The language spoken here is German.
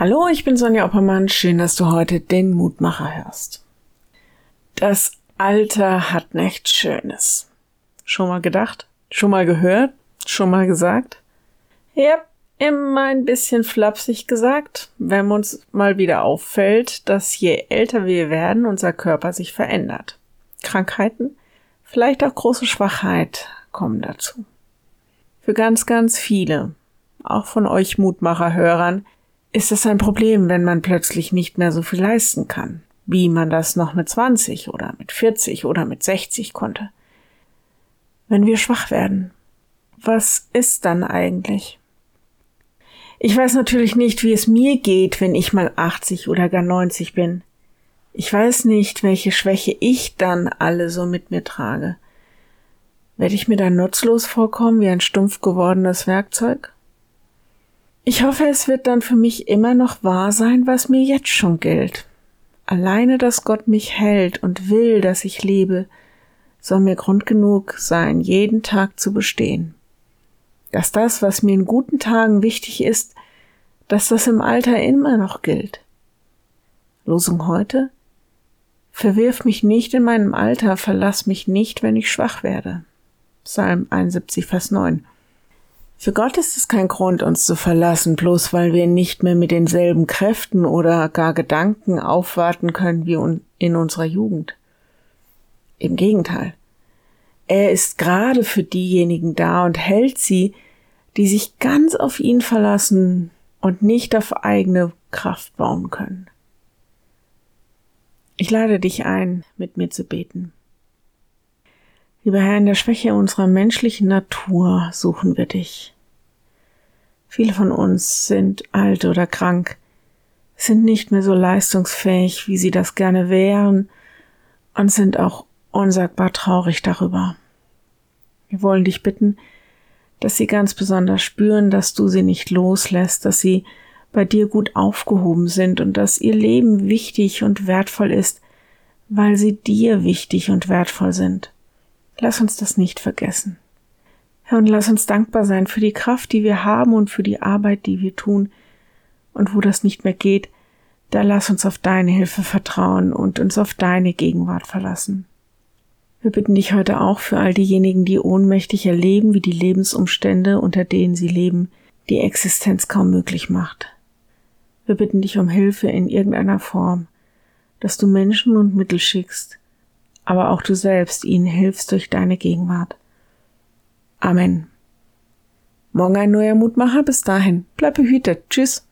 Hallo, ich bin Sonja Oppermann. Schön, dass du heute den Mutmacher hörst. Das Alter hat nichts Schönes. Schon mal gedacht? Schon mal gehört? Schon mal gesagt? Ja, immer ein bisschen flapsig gesagt, wenn uns mal wieder auffällt, dass je älter wir werden, unser Körper sich verändert. Krankheiten, vielleicht auch große Schwachheit kommen dazu. Für ganz, ganz viele, auch von euch Mutmacher-Hörern, ist es ein Problem, wenn man plötzlich nicht mehr so viel leisten kann, wie man das noch mit 20 oder mit 40 oder mit 60 konnte. Wenn wir schwach werden, was ist dann eigentlich? Ich weiß natürlich nicht, wie es mir geht, wenn ich mal 80 oder gar 90 bin. Ich weiß nicht, welche Schwäche ich dann alle so mit mir trage. Werde ich mir dann nutzlos vorkommen wie ein stumpf gewordenes Werkzeug? Ich hoffe, es wird dann für mich immer noch wahr sein, was mir jetzt schon gilt. Alleine, dass Gott mich hält und will, dass ich lebe, soll mir Grund genug sein, jeden Tag zu bestehen. Dass das, was mir in guten Tagen wichtig ist, dass das im Alter immer noch gilt. Losung heute? Verwirf mich nicht in meinem Alter, verlass mich nicht, wenn ich schwach werde. Psalm 71, Vers 9. Für Gott ist es kein Grund, uns zu verlassen, bloß weil wir nicht mehr mit denselben Kräften oder gar Gedanken aufwarten können wie in unserer Jugend. Im Gegenteil. Er ist gerade für diejenigen da und hält sie, die sich ganz auf ihn verlassen und nicht auf eigene Kraft bauen können. Ich lade dich ein, mit mir zu beten. Lieber Herr, in der Schwäche unserer menschlichen Natur suchen wir dich. Viele von uns sind alt oder krank, sind nicht mehr so leistungsfähig, wie sie das gerne wären und sind auch unsagbar traurig darüber. Wir wollen dich bitten, dass sie ganz besonders spüren, dass du sie nicht loslässt, dass sie bei dir gut aufgehoben sind und dass ihr Leben wichtig und wertvoll ist, weil sie dir wichtig und wertvoll sind. Lass uns das nicht vergessen. Herr, und lass uns dankbar sein für die Kraft, die wir haben und für die Arbeit, die wir tun. Und wo das nicht mehr geht, da lass uns auf deine Hilfe vertrauen und uns auf deine Gegenwart verlassen. Wir bitten dich heute auch für all diejenigen, die ohnmächtig erleben, wie die Lebensumstände, unter denen sie leben, die Existenz kaum möglich macht. Wir bitten dich um Hilfe in irgendeiner Form, dass du Menschen und Mittel schickst, aber auch du selbst ihnen hilfst durch deine Gegenwart. Amen. Morgen ein neuer Mutmacher. Bis dahin. Bleib behütet. Tschüss.